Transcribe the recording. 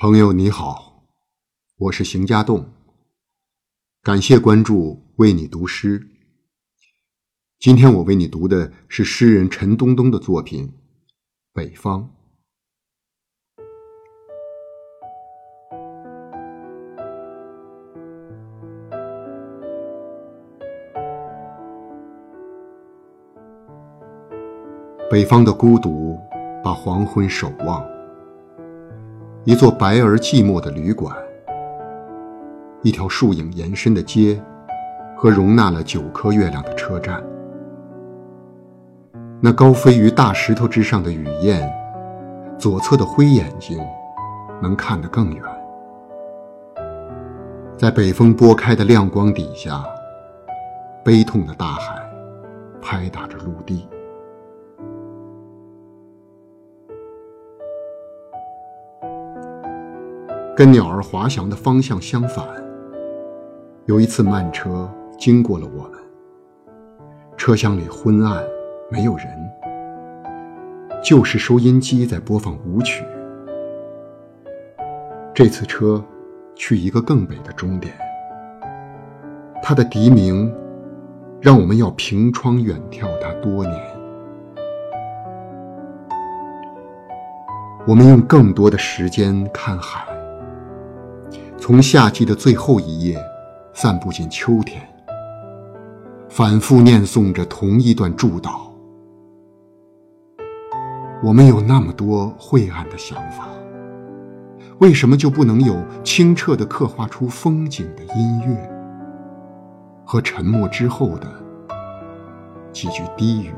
朋友你好，我是邢家栋。感谢关注，为你读诗。今天我为你读的是诗人陈东东的作品《北方》。北方的孤独，把黄昏守望。一座白而寂寞的旅馆，一条树影延伸的街，和容纳了九颗月亮的车站。那高飞于大石头之上的雨燕，左侧的灰眼睛，能看得更远。在北风拨开的亮光底下，悲痛的大海，拍打着陆地。跟鸟儿滑翔的方向相反。有一次慢车经过了我们，车厢里昏暗，没有人，就是收音机在播放舞曲。这次车去一个更北的终点，它的笛鸣让我们要凭窗远眺它多年。我们用更多的时间看海。从夏季的最后一夜，散步进秋天，反复念诵着同一段祝祷。我们有那么多晦暗的想法，为什么就不能有清澈的刻画出风景的音乐和沉默之后的几句低语？